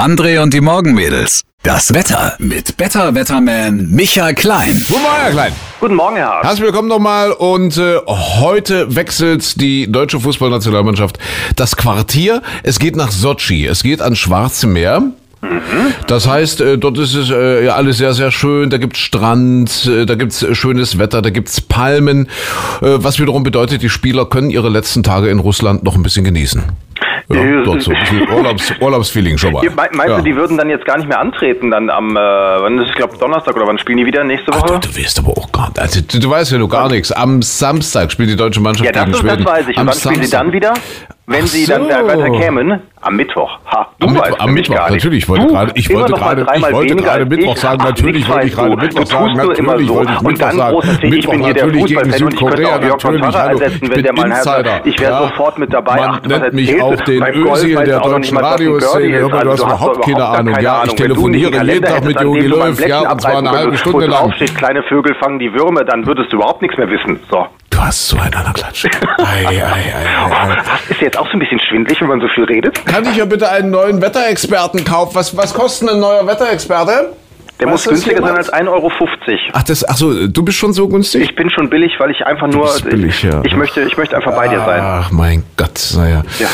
André und die Morgenmädels. Das Wetter mit Better Wetterman Michael Klein. Guten Morgen, Herr Klein. Guten Morgen, Herr Hart. Herzlich willkommen nochmal. Und äh, heute wechselt die deutsche Fußballnationalmannschaft das Quartier. Es geht nach Sochi. Es geht ans Schwarze Meer. Das heißt, äh, dort ist es äh, ja alles sehr, sehr schön. Da gibt's Strand, äh, da gibt's schönes Wetter, da gibt's Palmen. Äh, was wiederum bedeutet, die Spieler können ihre letzten Tage in Russland noch ein bisschen genießen. Ja, Ja, dort so ein bisschen Urlaubs, Urlaubsfeeling schon mal. Meinst ja. du, die würden dann jetzt gar nicht mehr antreten, dann am, äh, wann ist es, ich glaube, Donnerstag oder wann spielen die wieder? Nächste Ach, Woche? du, du weißt aber auch gar nicht. Also, du, du weißt ja nur gar nichts. Am Samstag spielt die deutsche Mannschaft ja, das, gegen Schweden. das weiß ich. Und Am wann spielen sie dann wieder? Wenn Ach sie dann so. da weiter kämen? Am Mittwoch. Ha, du Am weißt Mittwoch, am Mittwoch, gar nicht. natürlich. Ich wollte Du, gerade, ich wollte mal gerade, ich wollte gerade Mittwoch ich. sagen. Ach, Natürlich wollte ich gerade du. Mittwoch Du sagen. du Natürlich wollte ich Mittwoch dann sagen. Mittwoch bin hier der natürlich gegen Fußballfan und ich könnte Südkorea. Natürlich, hallo. Ich wenn bin mal Insider. Ich wäre sofort mit dabei. Man nennt mich auch du? den Özil der du deutschen mal, Radioszene. ist. Junge, du hast du überhaupt keine Ahnung. Ja, ich. Wenn du telefoniere jeden Tag mit Jogi du Löw, ja, und zwar eine halbe Stunde lang. draufsteht, kleine Vögel fangen die Würmer, dann würdest du überhaupt nichts mehr wissen. So. Du hast so einen Klatsch. Ei, ei, ei, ei, ei. Das ist jetzt auch so ein bisschen schwindlig, wenn man so viel redet. Kann ich ja bitte einen neuen Wetterexperten kaufen? Was, was kostet ein neuer Wetterexperte? Der muss günstiger sein als 1,50 Euro. Ach, das, ach so, du bist schon so günstig? Ich bin schon billig, weil ich einfach nur. billig, ja. ich, möchte, ich möchte einfach bei dir sein. Ach mein Gott, naja. Ja.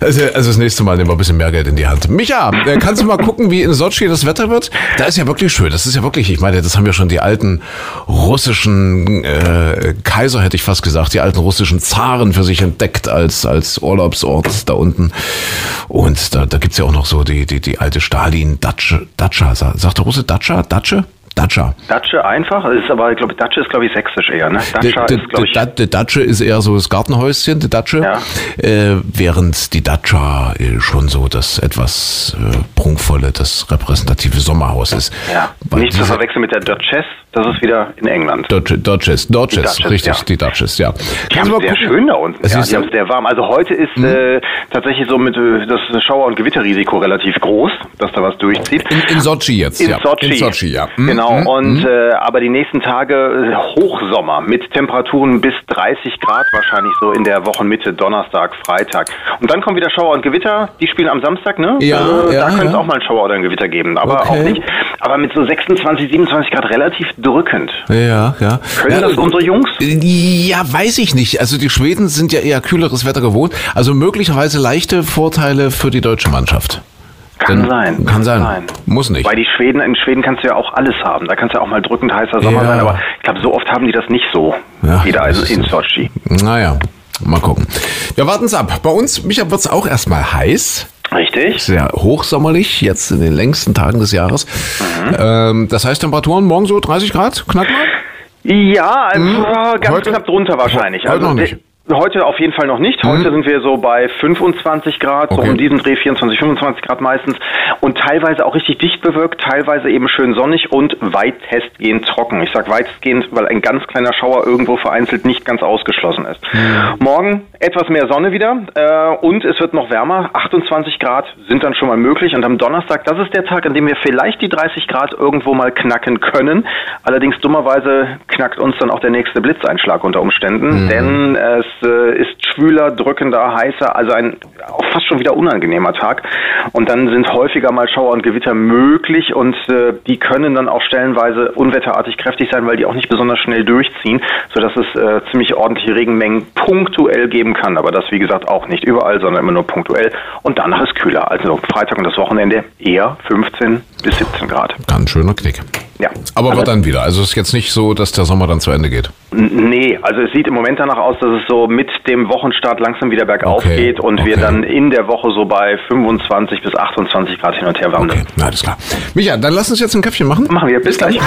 Also, also das nächste Mal nehmen wir ein bisschen mehr Geld in die Hand. Micha, äh, kannst du mal gucken, wie in Sochi das Wetter wird? Da ist ja wirklich schön. Das ist ja wirklich, ich meine, das haben ja schon die alten russischen äh, Kaiser, hätte ich fast gesagt, die alten russischen Zaren für sich entdeckt als, als Urlaubsort da unten. Und da, da gibt's ja auch noch so die, die, die alte Stalin-Datsche. Datscha, sa- sagt der Russe Datscha? Datsche? Datscha. Datsche einfach, ist aber, ich glaube, Datsche ist, glaube ich, sächsisch eher, ne? Die, ist, glaube ich. die Datsche ist eher so das Gartenhäuschen, die Datsche. Ja. Äh, während die Datscha äh, schon so das etwas äh, prunkvolle, das repräsentative Sommerhaus ist. Ja, nicht zu verwechseln mit der Duchess, das ist wieder in England. Dodges, Dodges, Duchess, richtig, ja. die Dodges, ja. Die haben es sehr schön da unten. Es Ja, ist die haben es sehr warm. Also heute ist Mhm. äh, tatsächlich so mit äh, das Schauer- und Gewitterrisiko relativ groß, dass da was durchzieht. in, in Sochi jetzt, In ja. Sochi. In Sochi, ja. Mhm, Genau. Mhm, Und äh, aber die nächsten Tage äh, Hochsommer mit Temperaturen bis 30 Grad wahrscheinlich so in der Wochenmitte, Donnerstag, Freitag. Und dann kommen wieder Schauer und Gewitter. Die spielen am Samstag, ne? Ja, also, ja, Da könnte es ja. auch mal ein Schauer oder ein Gewitter geben, aber Okay. auch nicht. Aber mit so 26, 27 Grad relativ drückend. Ja, ja. Können ja, das unsere Jungs? Ja, weiß ich nicht. Also die Schweden sind ja eher kühleres Wetter gewohnt. Also möglicherweise leichte Vorteile für die deutsche Mannschaft. Kann sein. Kann sein. Muss nicht. Weil die Schweden, in Schweden kannst du ja auch alles haben. Da kannst du ja auch mal drückend heißer Sommer Ja. sein, aber ich glaube, so oft haben die das nicht so. Ja, wieder also in so. Sochi. Naja, mal gucken. Wir warten's ab. Bei uns, Micha, wird's auch erstmal heiß. Richtig? Sehr hochsommerlich, jetzt in den längsten Tagen des Jahres. Mhm. Ähm, das heißt Temperaturen morgen so 30 Grad, knapp mal? Ja, also, ganz Hm? Heute- knapp drunter wahrscheinlich. Heute also, noch nicht. Heute auf jeden Fall noch nicht. Heute sind wir so bei 25 Grad, so Okay. um diesen Dreh 24, 25 Grad meistens. Und teilweise auch richtig dicht bewölkt, teilweise eben schön sonnig und weitestgehend trocken. Ich sag weitestgehend, weil ein ganz kleiner Schauer irgendwo vereinzelt nicht ganz ausgeschlossen ist. Hm. Morgen etwas mehr Sonne wieder äh, und es wird noch wärmer. 28 Grad sind dann schon mal möglich. Und am Donnerstag, das ist der Tag, an dem wir vielleicht die 30 Grad irgendwo mal knacken können. Allerdings dummerweise knackt uns dann auch der nächste Blitzeinschlag unter Umständen, denn es äh, ist schwüler, drückender, heißer, also ein auch fast schon wieder unangenehmer Tag. Und dann sind häufiger mal Schauer und Gewitter möglich und äh, die können dann auch stellenweise unwetterartig kräftig sein, weil die auch nicht besonders schnell durchziehen, sodass es äh, ziemlich ordentliche Regenmengen punktuell geben kann. Aber das, wie gesagt, auch nicht überall, sondern immer nur punktuell. Und danach ist kühler. Also Freitag und das Wochenende eher 15 bis 17 Grad. Ganz schöner Knick. Ja. Aber Also- wird dann wieder. Also es ist jetzt nicht so, dass der Sommer dann zu Ende geht. Nee, also es sieht im Moment danach aus, dass es so mit dem Wochenstart langsam wieder bergauf Okay, geht und wir okay. Dann in der Woche so bei 25 bis 28 Grad hin und her wandern. Okay, alles klar. Micha, dann lass uns jetzt ein Köpfchen machen. Machen wir. Bis gleich.